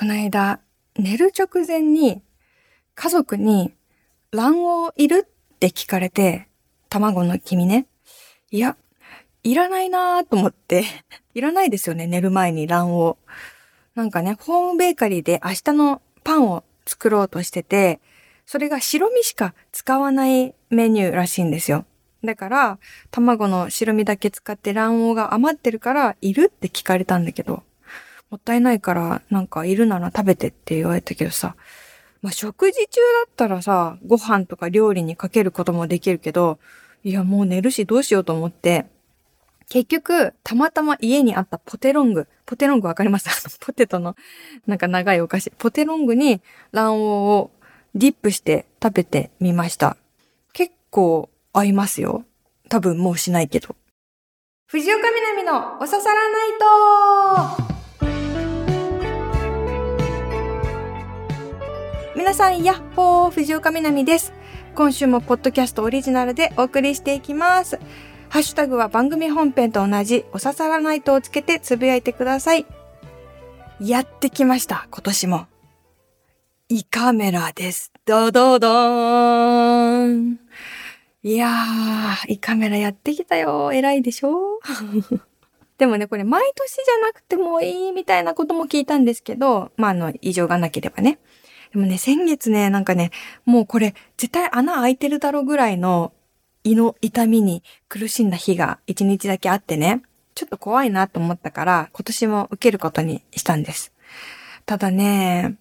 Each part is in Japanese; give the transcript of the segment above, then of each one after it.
この間、寝る直前に家族に卵黄いる？って聞かれて、卵の黄身ね。いや、いらないなーと思って、いらないですよね、寝る前に卵黄。なんかね、ホームベーカリーで明日のパンを作ろうとしてて、それが白身しか使わないメニューらしいんですよ。だから、卵の白身だけ使って卵黄が余ってるから、いるって聞かれたんだけど、もったいないから、なんかいるなら食べてって言われたけどさ、まあ、食事中だったらさ、ご飯とか料理にかけることもできるけど、いや、もう寝るしどうしようと思って、結局、たまたま家にあったポテロング。ポテロングわかります？ポテトの、なんか長いお菓子。ポテロングに卵黄をディップして食べてみました。結構合いますよ。多分もうしないけど。藤岡みなみのおささらないと皆さん、やっほー藤岡みなみです。今週もポッドキャストオリジナルでお送りしていきます。ハッシュタグは番組本編と同じおささらないとをつけてつぶやいてください。やってきました、今年も。胃カメラです。ドドドーン。いやー、胃カメラやってきたよ。偉いでしょ？でもね、これ毎年じゃなくてもいいみたいなことも聞いたんですけど、まあ、あの、異常がなければね。でもね、先月ね、なんかね、もうこれ、絶対穴開いてるだろうぐらいの胃の痛みに苦しんだ日が一日だけあってね、ちょっと怖いなと思ったから、今年も受けることにしたんです。ただね、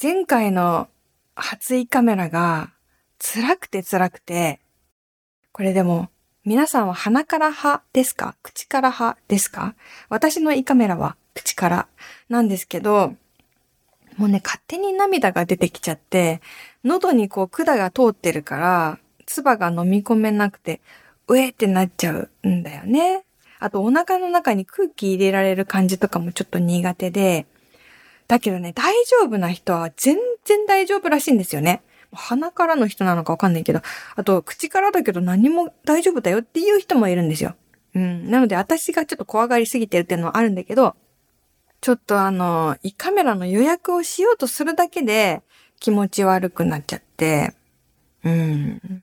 前回の初胃カメラが辛くて辛くて、これでも皆さんは鼻から派ですか？口から派ですか？私の胃カメラは口からなんですけど、もうね、勝手に涙が出てきちゃって、喉にこう管が通ってるから、唾が飲み込めなくて、うえってなっちゃうんだよね。あとお腹の中に空気入れられる感じとかもちょっと苦手で、だけどね、大丈夫な人は全然大丈夫らしいんですよね。鼻からの人なのかわかんないけど、あと口からだけど何も大丈夫だよっていう人もいるんですよ。うん。なので私がちょっと怖がりすぎてるっていうのはあるんだけど、ちょっとあの、胃カメラの予約をしようとするだけで気持ち悪くなっちゃって、うん。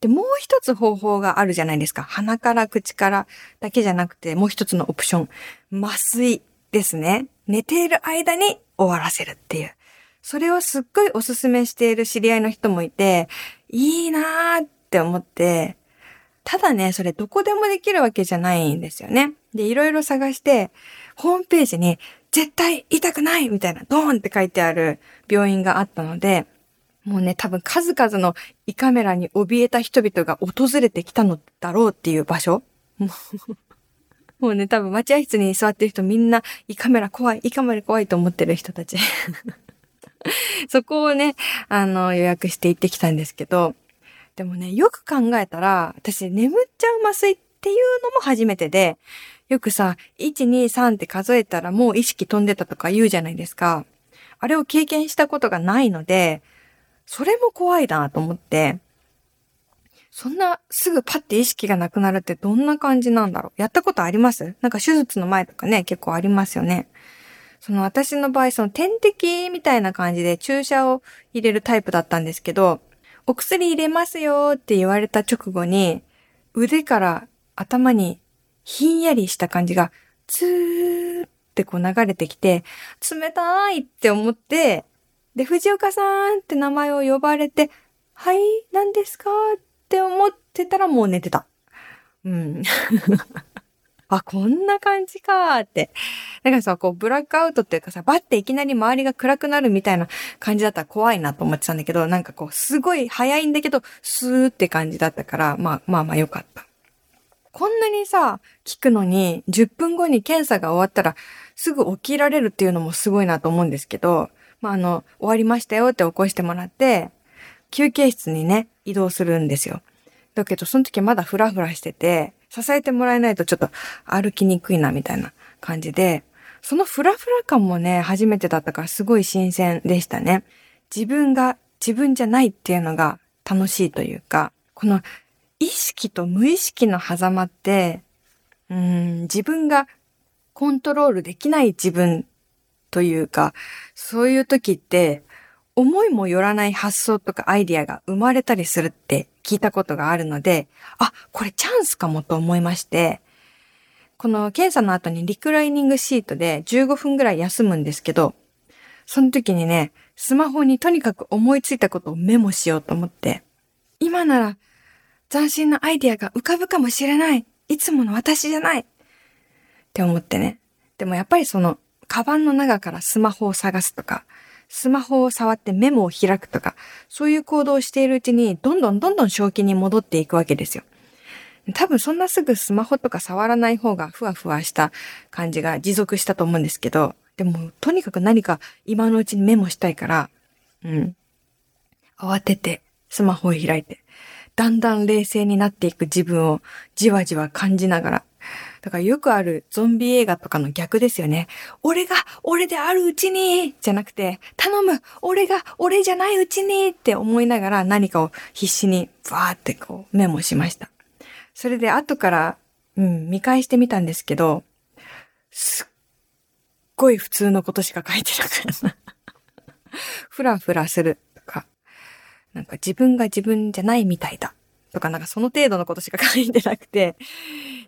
で、もう一つ方法があるじゃないですか。鼻から口からだけじゃなくて、もう一つのオプション。麻酔ですね。寝ている間に終わらせるっていう。それをすっごいおすすめしている知り合いの人もいて、いいなーって思って、ただね、それどこでもできるわけじゃないんですよね。で、いろいろ探して、ホームページに絶対痛くないみたいなドーンって書いてある病院があったので、もうね、多分数々の胃カメラに怯えた人々が訪れてきたのだろうっていう場所。もうね、多分待合室に座ってる人みんな胃カメラ怖い、胃カメラ怖いと思ってる人たち。そこをね、あの、予約して行ってきたんですけど、でもね、よく考えたら、私眠っちゃう麻酔っっていうのも初めてで、よくさ、1、2、3って数えたらもう意識飛んでたとか言うじゃないですか。あれを経験したことがないので、それも怖いなと思って、そんなすぐパッて意識がなくなるってどんな感じなんだろうやったことあります？なんか手術の前とかね、結構ありますよね。その私の場合、その点滴みたいな感じで注射を入れるタイプだったんですけど、お薬入れますよって言われた直後に、腕から頭にひんやりした感じが、ツーってこう流れてきて、冷たいって思って、で、藤岡さんって名前を呼ばれて、はい、何ですかって思ってたらもう寝てた。うん。あ、こんな感じかーって。だからさ、こう、ブラックアウトっていうかさ、バッていきなり周りが暗くなるみたいな感じだったら怖いなと思ってたんだけど、なんかこう、すごい早いんだけど、スーって感じだったから、まあまあまあよかった。こんなにさ、聞くのに、10分後に検査が終わったら、すぐ起きられるっていうのもすごいなと思うんですけど、まあ、あの、終わりましたよって起こしてもらって、休憩室にね、移動するんですよ。だけど、その時まだフラフラしてて、支えてもらえないとちょっと歩きにくいな、みたいな感じで、そのフラフラ感もね、初めてだったからすごい新鮮でしたね。自分が自分じゃないっていうのが楽しいというか、この意識と無意識の狭間って、うん、自分がコントロールできない自分というか、そういう時って、思いもよらない発想とかアイディアが生まれたりするって聞いたことがあるので、あ、これチャンスかもと思いまして、この検査の後にリクライニングシートで15分ぐらい休むんですけど、その時にね、スマホにとにかく思いついたことをメモしようと思って、今なら斬新なアイディアが浮かぶかもしれない。いつもの私じゃないって思ってね。でもやっぱりその、カバンの中からスマホを探すとか、スマホを触ってメモを開くとか、そういう行動をしているうちに、どんどんどんどん正気に戻っていくわけですよ。多分そんなすぐスマホとか触らない方がふわふわした感じが持続したと思うんですけど、でもとにかく何か今のうちにメモしたいから、うん。慌ててスマホを開いて、だんだん冷静になっていく自分をじわじわ感じながら、だからよくあるゾンビ映画とかの逆ですよね。俺が俺であるうちにじゃなくて、頼む俺が俺じゃないうちにって思いながら何かを必死にバーってこうメモしました。それで後から、うん、見返してみたんですけど、すっごい普通のことしか書いてなかった。ふらふらする、なんか自分が自分じゃないみたいだとかなんかその程度のことしか書いてなくて、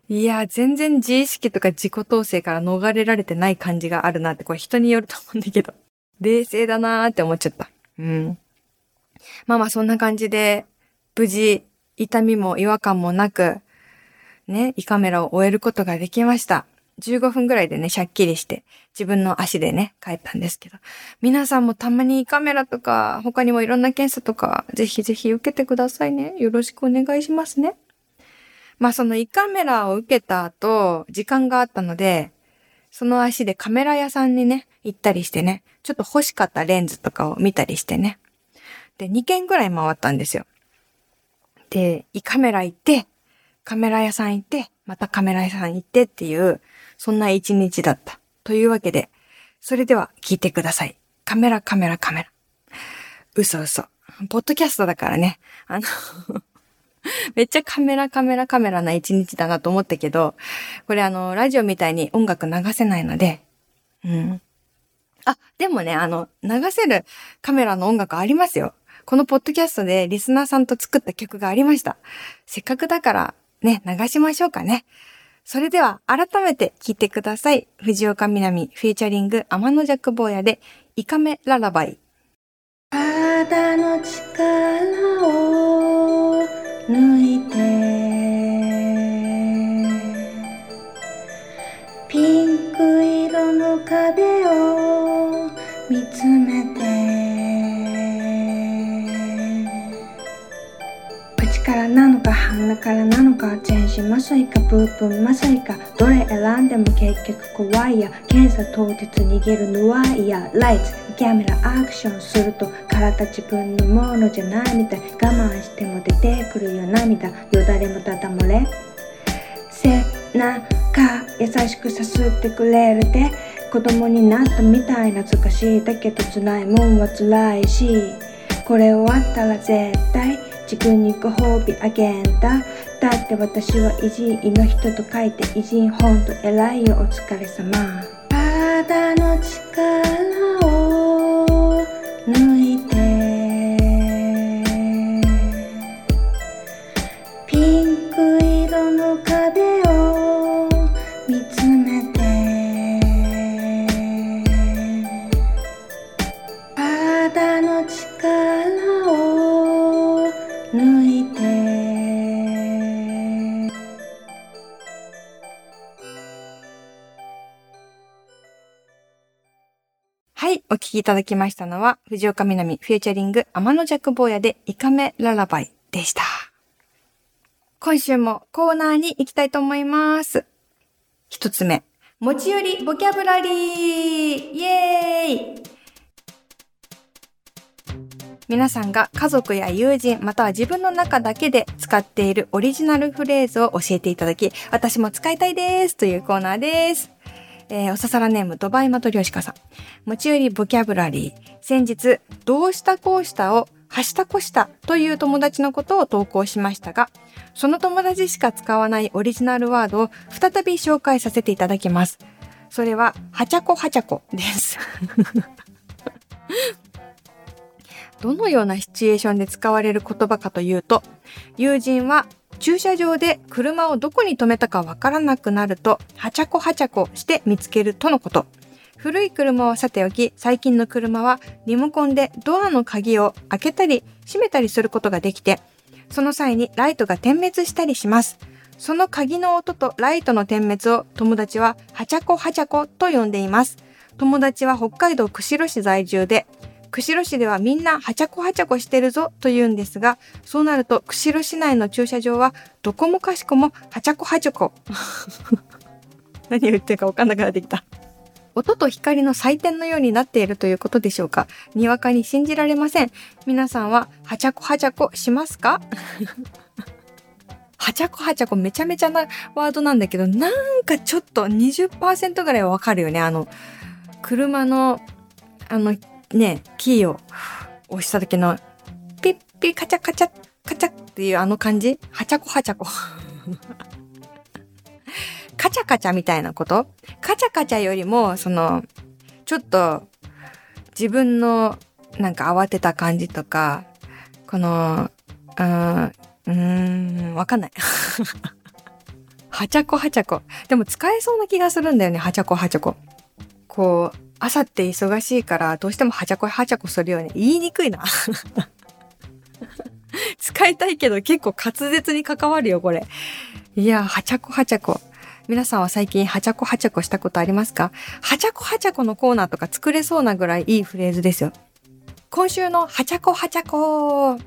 いや、全然自意識とか自己統制から逃れられてない感じがあるなって、これ人によると思うんだけど、冷静だなーって思っちゃった。うん。まあまあそんな感じで、無事、痛みも違和感もなく、ね、胃カメラを終えることができました。15分ぐらいでね、シャッキリして、自分の足でね、帰ったんですけど。皆さんもたまに胃カメラとか、他にもいろんな検査とか、ぜひぜひ受けてくださいね。よろしくお願いしますね。まあその胃カメラを受けた後、時間があったので、その足でカメラ屋さんにね、行ったりしてね、ちょっと欲しかったレンズとかを見たりしてね。で、2軒ぐらい回ったんですよ。で、胃カメラ行って、カメラ屋さん行って、またカメラ屋さん行ってっていう、そんな一日だった。というわけで、それでは聞いてください。カメラカメラカメラ。嘘嘘。ポッドキャストだからね。あの めっちゃカメラカメラカメラな一日だなと思ったけど、これあの、ラジオみたいに音楽流せないので、うん。あ、でもね、あの、流せるカメラの音楽ありますよ。このポッドキャストでリスナーさんと作った曲がありました。せっかくだからね、流しましょうかね。それでは改めて聞いてください。藤岡みなみフィーチャリング天の弱坊やでイカメララバイ。肌の力を抜いか全身麻酔かブープン麻酔か。どれ選んでも結局怖いや。検査当日逃げるのはいやライツキャメラアクションすると体自分のものじゃないみたい。我慢しても出てくるよ涙。よだれもただ漏れ。背中優しくさすってくれるで。子供になったみたい懐かしいだけど辛いもんは辛いし。これ終わったら絶対自分にご褒美あげんだ。だって私は偉人の人と書いて偉人ほんと偉いよお疲れ様。体のお聞きいただきましたのは、藤岡みなみフューチャリング天の弱坊やでイカメララバイでした。今週もコーナーに行きたいと思います。一つ目、持ち寄りボキャブラリーイエーイ皆さんが家族や友人、または自分の中だけで使っているオリジナルフレーズを教えていただき、私も使いたいですというコーナーです。えー、おささらネームドバイマトリョシカさん。持ち寄りボキャブラリー。先日、どうしたこうしたをはしたこしたという友達のことを投稿しましたが、その友達しか使わないオリジナルワードを再び紹介させていただきます。それは、はちゃこはちゃこです。どのようなシチュエーションで使われる言葉かというと、友人は駐車場で車をどこに止めたかわからなくなると、はちゃこはちゃこして見つけるとのこと。古い車はさておき、最近の車はリモコンでドアの鍵を開けたり閉めたりすることができて、その際にライトが点滅したりします。その鍵の音とライトの点滅を友達ははちゃこはちゃこと呼んでいます。友達は北海道釧路市在住で、釧路市ではみんなはちゃこはちゃこしてるぞと言うんですが、そうなると釧路市内の駐車場はどこもかしこもはちゃこはちゃこ。何を言ってるか分かんなくなってきた。音と光の祭典のようになっているということでしょうかにわかに信じられません。皆さんははちゃこはちゃこしますか？はちゃこはちゃこめちゃめちゃなワードなんだけど、なんかちょっと20%ぐらいはわかるよね。あの、車の、あの、ね、キーを押した時の、ピッピカチャカチャカチャっていうあの感じ？はちゃこはちゃこ。カチャカチャみたいなこと？カチャカチャよりも、その、ちょっと自分のなんか慌てた感じとか、この、うーん、うん、わかんない。はちゃこはちゃこ。でも使えそうな気がするんだよね、はちゃこはちゃこ。こう、朝って忙しいからどうしてもはちゃこはちゃこするよね。言いにくいな。使いたいけど結構滑舌に関わるよ、これ。いや、はちゃこはちゃこ。皆さんは最近はちゃこはちゃこしたことありますか？はちゃこはちゃこのコーナーとか作れそうなぐらいいいフレーズですよ。今週のはちゃこはちゃこ。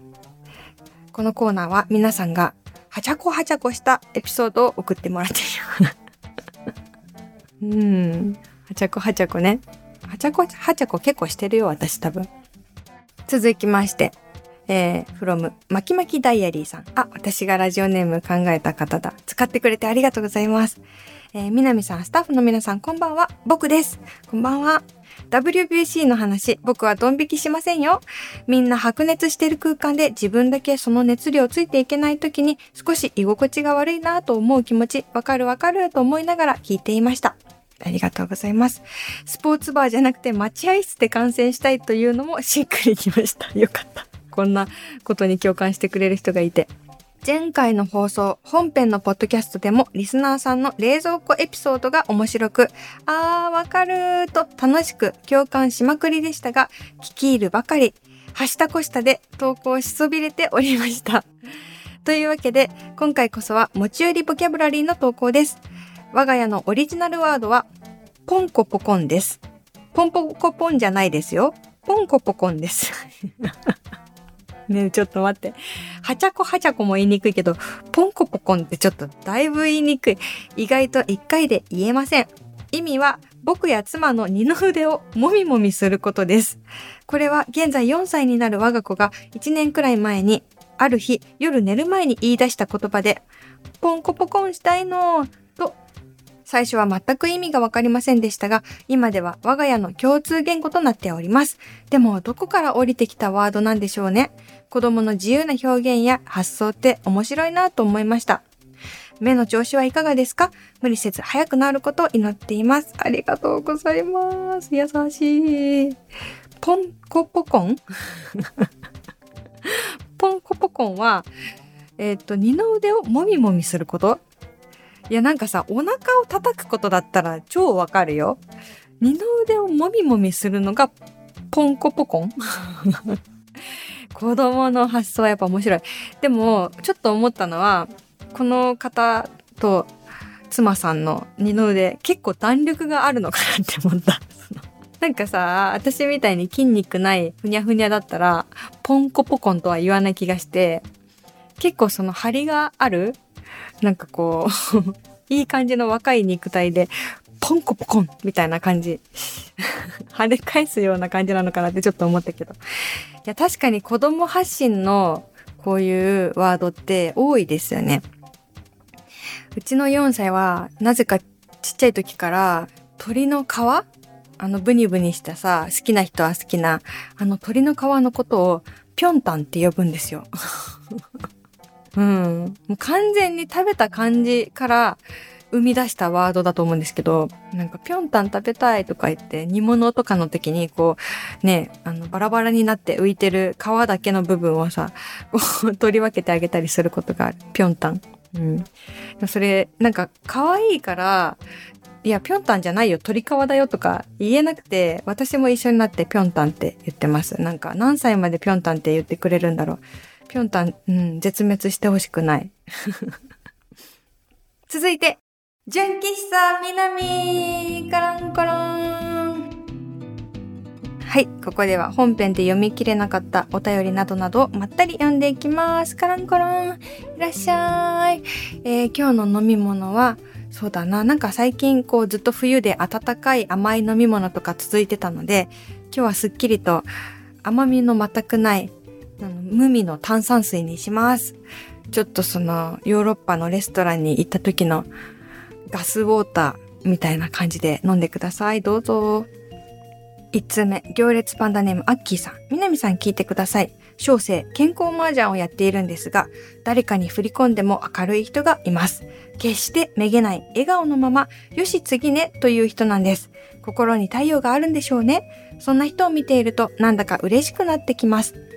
このコーナーは皆さんがはちゃこはちゃこしたエピソードを送ってもらっている。うん。はちゃこはちゃこね。はちゃこはちゃこ結構してるよ、私多分。続きまして。えー、from まきまきダイアリーさん。あ、私がラジオネーム考えた方だ。使ってくれてありがとうございます。えー、みなみさん、スタッフの皆さん、こんばんは。僕です。こんばんは。WBC の話、僕はドン引きしませんよ。みんな白熱してる空間で自分だけその熱量ついていけない時に少し居心地が悪いなと思う気持ち、わかるわかると思いながら聞いていました。ありがとうございます。スポーツバーじゃなくて待合室で観戦したいというのもしっくりきました。よかった。こんなことに共感してくれる人がいて。前回の放送、本編のポッドキャストでもリスナーさんの冷蔵庫エピソードが面白く、あーわかるーと楽しく共感しまくりでしたが、聞き入るばかり、はしたこしたで投稿しそびれておりました。というわけで、今回こそは持ち寄りボキャブラリーの投稿です。我が家のオリジナルワードは、ポンコポコンです。ポンポコポンじゃないですよ。ポンコポコンです。ねちょっと待って。はちゃこはちゃこも言いにくいけど、ポンコポコンってちょっとだいぶ言いにくい。意外と一回で言えません。意味は、僕や妻の二の腕をもみもみすることです。これは現在4歳になる我が子が1年くらい前に、ある日夜寝る前に言い出した言葉で、ポンコポコンしたいのと、最初は全く意味がわかりませんでしたが、今では我が家の共通言語となっております。でも、どこから降りてきたワードなんでしょうね。子供の自由な表現や発想って面白いなと思いました。目の調子はいかがですか？無理せず早くなることを祈っています。ありがとうございます。優しい。ポンコポコン？ポンコポコンは、えっ、と、二の腕をもみもみすることいや、なんかさ、お腹を叩くことだったら超わかるよ。二の腕をもみもみするのが、ポンコポコン 子供の発想はやっぱ面白い。でも、ちょっと思ったのは、この方と妻さんの二の腕、結構弾力があるのかなって思った。なんかさ、私みたいに筋肉ないふにゃふにゃだったら、ポンコポコンとは言わない気がして、結構その張りがあるなんかこう、いい感じの若い肉体で、ポンコポコンみたいな感じ。跳ね返すような感じなのかなってちょっと思ったけど。いや、確かに子供発信のこういうワードって多いですよね。うちの4歳は、なぜかちっちゃい時から、鳥の皮あのブニブニしたさ、好きな人は好きな、あの鳥の皮のことを、ぴょんたんって呼ぶんですよ。うん。もう完全に食べた感じから、生み出したワードだと思うんですけど、なんかぴょんたん食べたいとか言って煮物とかの時にこうね、あのバラバラになって浮いてる皮だけの部分をさ、こう 取り分けてあげたりすることがある。ぴょんたん。うん。それ、なんか可愛いから、いや、ぴょんたんじゃないよ、鳥皮だよとか言えなくて、私も一緒になってぴょんたんって言ってます。なんか何歳までぴょんたんって言ってくれるんだろう。ぴょんたん、うん、絶滅してほしくない。続いて、純喫茶南カランコロンはい、ここでは本編で読み切れなかったお便りなどなどまったり読んでいきます。カランコロンいらっしゃい、えー、今日の飲み物は、そうだな、なんか最近こうずっと冬で温かい甘い飲み物とか続いてたので、今日はすっきりと甘みの全くない無味の炭酸水にします。ちょっとそのヨーロッパのレストランに行った時のガスウォーターみたいな感じで飲んでください。どうぞ。1つ目、行列パンダネームアッキーさん。南さん聞いてください。小生、健康麻雀をやっているんですが、誰かに振り込んでも明るい人がいます。決してめげない笑顔のまま、よし次ねという人なんです。心に太陽があるんでしょうね。そんな人を見ているとなんだか嬉しくなってきます。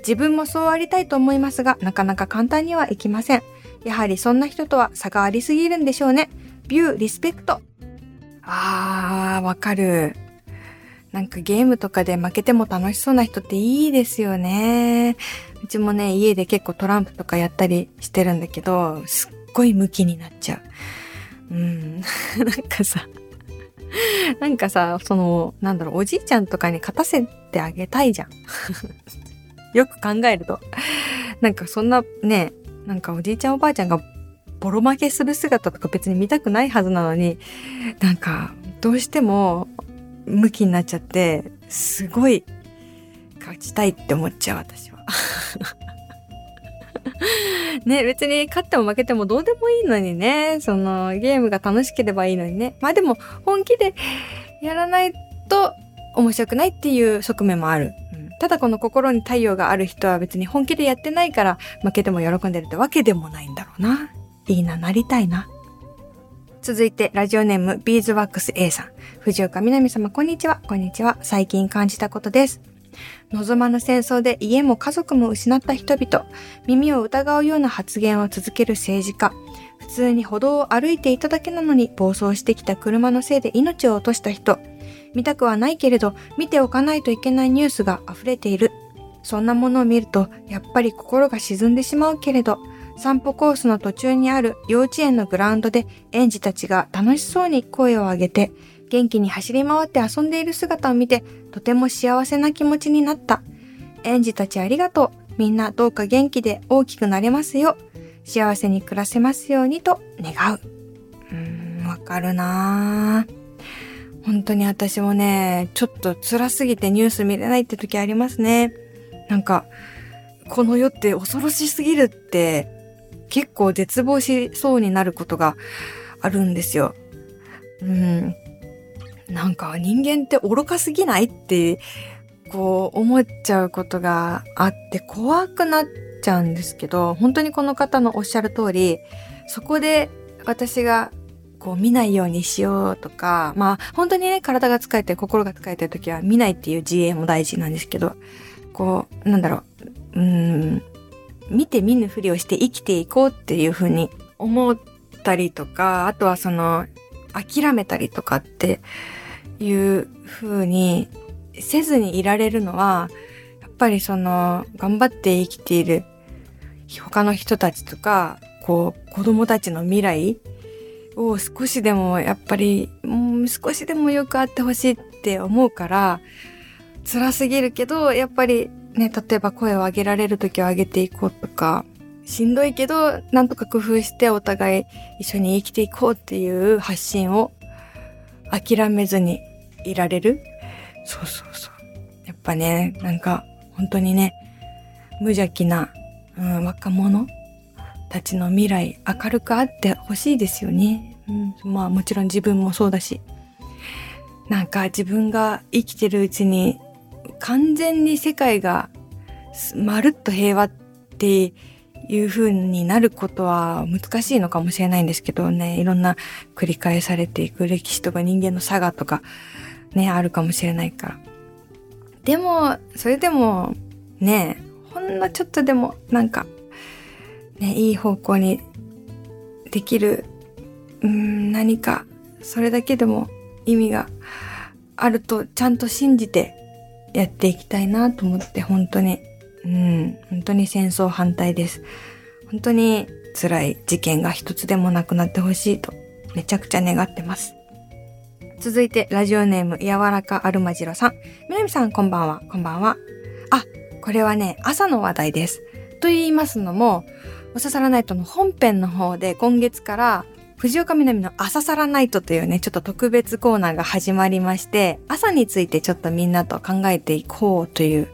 自分もそうありたいと思いますが、なかなか簡単にはいきません。やはりそんな人とは差がありすぎるんでしょうね。ビュー、リスペクト。あー、わかる。なんかゲームとかで負けても楽しそうな人っていいですよね。うちもね、家で結構トランプとかやったりしてるんだけど、すっごいムキになっちゃう。うん。なんかさ、なんかさ、その、なんだろう、おじいちゃんとかに勝たせてあげたいじゃん。よく考えると。なんかそんなね、なんかおじいちゃんおばあちゃんがボロ負けする姿とか別に見たくないはずなのに、なんか、どうしても、向きになっちゃって、すごい、勝ちたいって思っちゃう、私は。ね、別に勝っても負けてもどうでもいいのにね、その、ゲームが楽しければいいのにね。まあでも、本気でやらないと面白くないっていう側面もある。ただこの心に太陽がある人は別に本気でやってないから負けても喜んでるってわけでもないんだろうな。いいな、なりたいな。続いて、ラジオネーム、ビーズワックス A さん。藤岡みなみ様、こんにちは。こんにちは。最近感じたことです。望まぬ戦争で家も家族も失った人々、耳を疑うような発言を続ける政治家、普通に歩道を歩いていただけなのに暴走してきた車のせいで命を落とした人、見たくはないけれど、見ておかないといけないニュースが溢れている。そんなものを見ると、やっぱり心が沈んでしまうけれど、散歩コースの途中にある幼稚園のグラウンドで園児たちが楽しそうに声を上げて元気に走り回って遊んでいる姿を見てとても幸せな気持ちになった。園児たちありがとう。みんなどうか元気で大きくなれますよ。幸せに暮らせますようにと願う。うーん、わかるなぁ。本当に私もね、ちょっと辛すぎてニュース見れないって時ありますね。なんか、この世って恐ろしすぎるって結構絶望しそうになることがあるんですよ。うん。なんか人間って愚かすぎないって、こう思っちゃうことがあって怖くなっちゃうんですけど、本当にこの方のおっしゃる通り、そこで私がこう見ないようにしようとか、まあ本当にね、体が疲れて心が疲れてる時は見ないっていう自衛も大事なんですけど、こう、なんだろう、うん、見て見ぬふりをして生きていこうっていうふうに思ったりとか、あとはその、諦めたりとかっていうふうにせずにいられるのは、やっぱりその、頑張って生きている他の人たちとか、こう、子供たちの未来を少しでもやっぱり、もう少しでもよくあってほしいって思うから、辛すぎるけど、やっぱりね、例えば声を上げられる時は上げていこうとか、しんどいけど、なんとか工夫してお互い一緒に生きていこうっていう発信を諦めずにいられる。そうそうそう。やっぱね、なんか本当にね、無邪気な、うん、若者たちの未来明るくあってほしいですよね。うん、まあもちろん自分もそうだし。なんか自分が生きてるうちに完全に世界がまるっと平和っていう風になることは難しいのかもしれないんですけどね、いろんな繰り返されていく歴史とか人間の差がとかね、あるかもしれないから。でも、それでもね、ほんのちょっとでもなんかね、いい方向にできる、うん、何か、それだけでも意味があるとちゃんと信じてやっていきたいなと思って本当に、うん、本当に戦争反対です。本当に辛い事件が一つでもなくなってほしいとめちゃくちゃ願ってます。続いてラジオネーム柔らかアルマジロさん。みなみさんこんばんは、こんばんは。あ、これはね、朝の話題です。と言いますのも、おささらナイトの本編の方で今月から藤岡みなみの朝サラナイトというね、ちょっと特別コーナーが始まりまして、朝についてちょっとみんなと考えていこうという、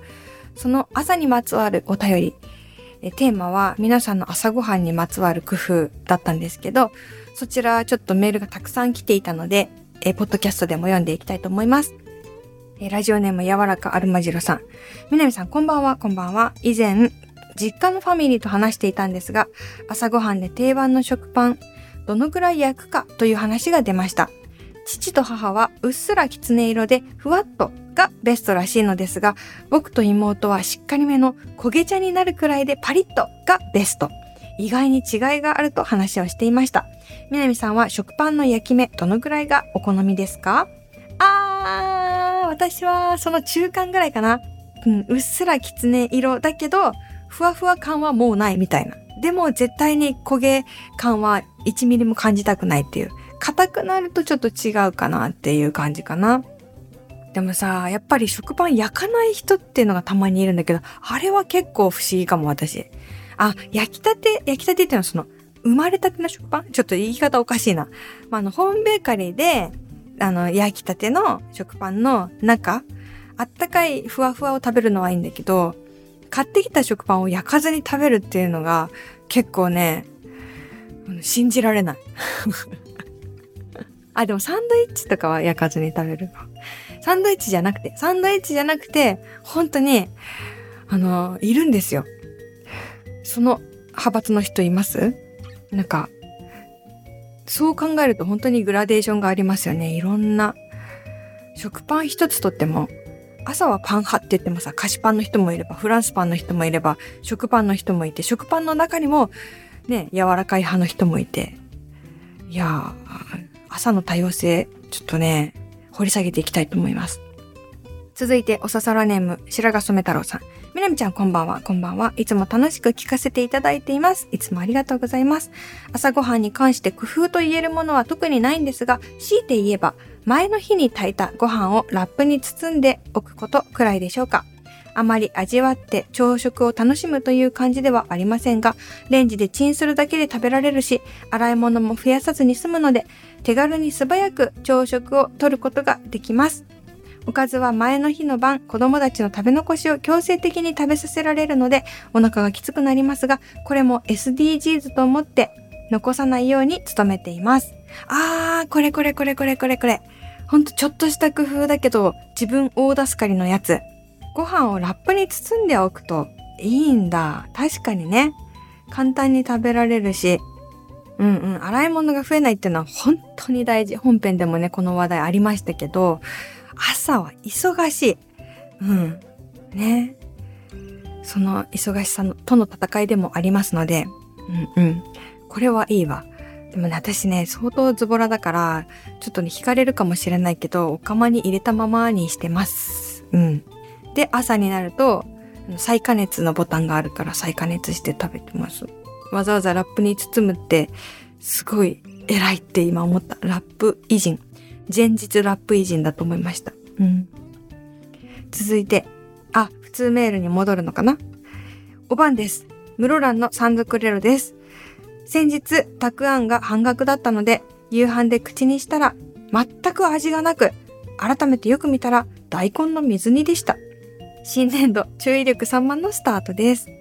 その朝にまつわるお便り、テーマは皆さんの朝ごはんにまつわる工夫だったんですけど、そちらちょっとメールがたくさん来ていたので、えポッドキャストでも読んでいきたいと思います。えラジオネーム柔らかアルマジロさん。みなみさんこんばんは、こんばんは。以前、実家のファミリーと話していたんですが、朝ごはんで定番の食パン、どのくらい焼くかという話が出ました。父と母はうっすらきつね色でふわっとがベストらしいのですが、僕と妹はしっかりめの焦げ茶になるくらいでパリッとがベスト。意外に違いがあると話をしていました。南さんは食パンの焼き目どのくらいがお好みですか？あー、私はその中間ぐらいかな。うん、うっすらきつね色だけど、ふわふわ感はもうないみたいな。でも絶対に焦げ感は1ミリも感じたくないっていう。硬くなるとちょっと違うかなっていう感じかな。でもさ、やっぱり食パン焼かない人っていうのがたまにいるんだけど、あれは結構不思議かも私。あ、焼きたて、焼きたてっていうのはその、生まれたての食パン？ちょっと言い方おかしいな。まあ、あの、ホームベーカリーで、あの、焼きたての食パンの中、あったかいふわふわを食べるのはいいんだけど、買ってきた食パンを焼かずに食べるっていうのが結構ね、信じられない。あ、でもサンドイッチとかは焼かずに食べる。サンドイッチじゃなくて、サンドイッチじゃなくて、本当に、あの、いるんですよ。その派閥の人います？なんか、そう考えると本当にグラデーションがありますよね。いろんな。食パン一つとっても、朝はパン派って言ってもさ、菓子パンの人もいれば、フランスパンの人もいれば、食パンの人もいて、食パンの中にも、ね、柔らかい派の人もいて。いやー、朝の多様性、ちょっとね、掘り下げていきたいと思います。続いて、おささらネーム、白髪染太郎さん。みなみちゃんこんばんは、こんばんは。いつも楽しく聞かせていただいています。いつもありがとうございます。朝ごはんに関して工夫と言えるものは特にないんですが、強いて言えば、前の日に炊いたご飯をラップに包んでおくことくらいでしょうか。あまり味わって朝食を楽しむという感じではありませんが、レンジでチンするだけで食べられるし、洗い物も増やさずに済むので、手軽に素早く朝食をとることができます。おかずは前の日の晩、子供たちの食べ残しを強制的に食べさせられるので、お腹がきつくなりますが、これも SDGs と思って残さないように努めています。あー、これこれこれこれこれこれ。ほんとちょっとした工夫だけど、自分大助かりのやつ。ご飯をラップに包んでおくといいんだ。確かにね。簡単に食べられるし、うんうん、洗い物が増えないっていうのは本当に大事。本編でもね、この話題ありましたけど、朝は忙しい。うん。ね。その忙しさのとの戦いでもありますので、うんうん。これはいいわ。でもね、私ね、相当ズボラだから、ちょっとね、惹かれるかもしれないけど、お釜に入れたままにしてます。うん。で、朝になると、再加熱のボタンがあるから再加熱して食べてます。わざわざラップに包むって、すごい偉いって今思った。ラップ偉人。前日ラップ偉人だと思いました。うん。続いて、あ、普通メールに戻るのかな？おばんです。室蘭のサンドクレロです。先日、たくあんが半額だったので、夕飯で口にしたら、全く味がなく、改めてよく見たら、大根の水煮でした。新年度、注意力3万のスタートです。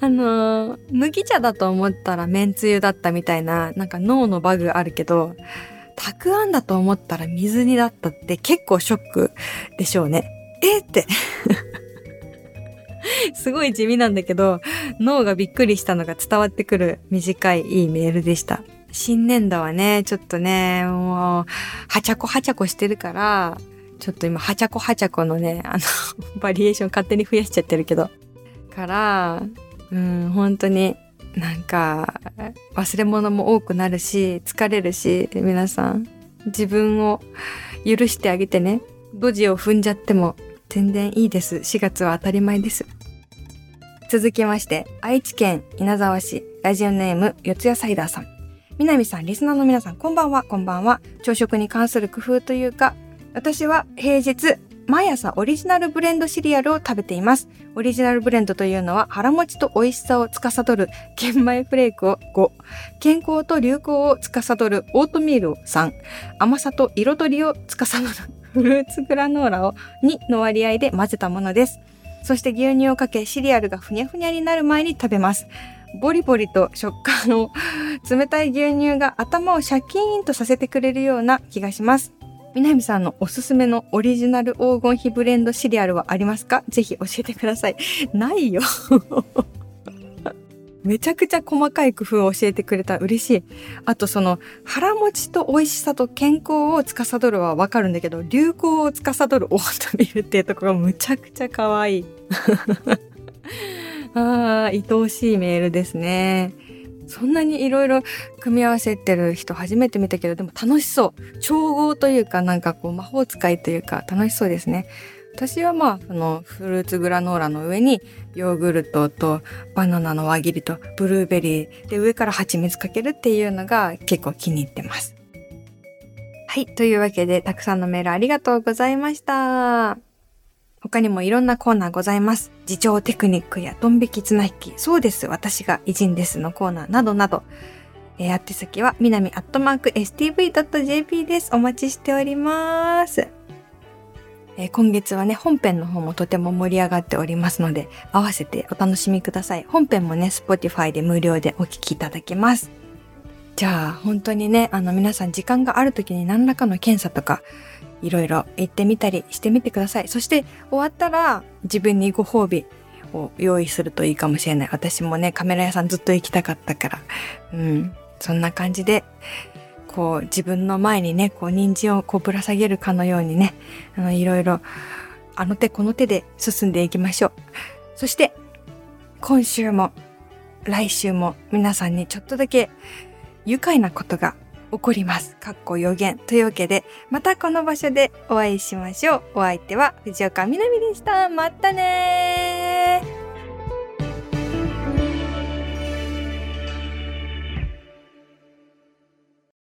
あのー、麦茶だと思ったら麺つゆだったみたいな、なんか脳のバグあるけど、たくあんだと思ったら水煮だったって結構ショックでしょうね。えって すごい地味なんだけど、脳がびっくりしたのが伝わってくる短いいいメールでした。新年度はね、ちょっとね、もう、はちゃこはちゃこしてるから、ちょっと今、はちゃこはちゃこのね、あの、バリエーション勝手に増やしちゃってるけど。から、うん、本当になんか、忘れ物も多くなるし、疲れるし、皆さん、自分を許してあげてね。ドジを踏んじゃっても全然いいです。4月は当たり前です。続きまして、愛知県稲沢市、ラジオネーム、四谷サイダーさん。南さん、リスナーの皆さん、こんばんは、こんばんは。朝食に関する工夫というか、私は平日、毎朝オリジナルブレンドシリアルを食べています。オリジナルブレンドというのは腹持ちと美味しさを司る玄米フレークを5、健康と流行を司るオートミールを3、甘さと彩りを司るフルーツグラノーラを2の割合で混ぜたものです。そして牛乳をかけシリアルがふにゃふにゃになる前に食べます。ボリボリと食感の 冷たい牛乳が頭をシャキーンとさせてくれるような気がします。南さんのおすすめのオリジナル黄金比ブレンドシリアルはありますか？ぜひ教えてください。ないよ。めちゃくちゃ細かい工夫を教えてくれた嬉しい。あとその腹持ちと美味しさと健康を司るはわかるんだけど、流行を司るオートミールっていうところがむちゃくちゃ可愛い。ああ、愛おしいメールですね。そんなにいろいろ組み合わせてる人初めて見たけど、でも楽しそう。調合というかなんかこう魔法使いというか楽しそうですね。私はまあ、そのフルーツグラノーラの上にヨーグルトとバナナの輪切りとブルーベリーで上から蜂蜜かけるっていうのが結構気に入ってます。はい。というわけで、たくさんのメールありがとうございました。他にもいろんなコーナーございます。自重テクニックやドン引き綱引き、そうです、私が偉人ですのコーナーなどなど、えー、宛先は、みなみアットマーク stv.jp です。お待ちしております。え今月はね、本編の方もとても盛り上がっておりますので、合わせてお楽しみください。本編もね、Spotify で無料でお聞きいただけます。じゃあ、本当にね、あの皆さん時間がある時に何らかの検査とか、いろいろ行ってみたりしてみてください。そして終わったら自分にご褒美を用意するといいかもしれない。私もね、カメラ屋さんずっと行きたかったから。うん。そんな感じで、こう自分の前にね、こう人参をこうぶら下げるかのようにね、あのいろいろあの手この手で進んでいきましょう。そして、今週も来週も皆さんにちょっとだけ愉快なことが起こります。かっこ予言。というわけで、またこの場所でお会いしましょう。お相手は藤岡みなみでした。またね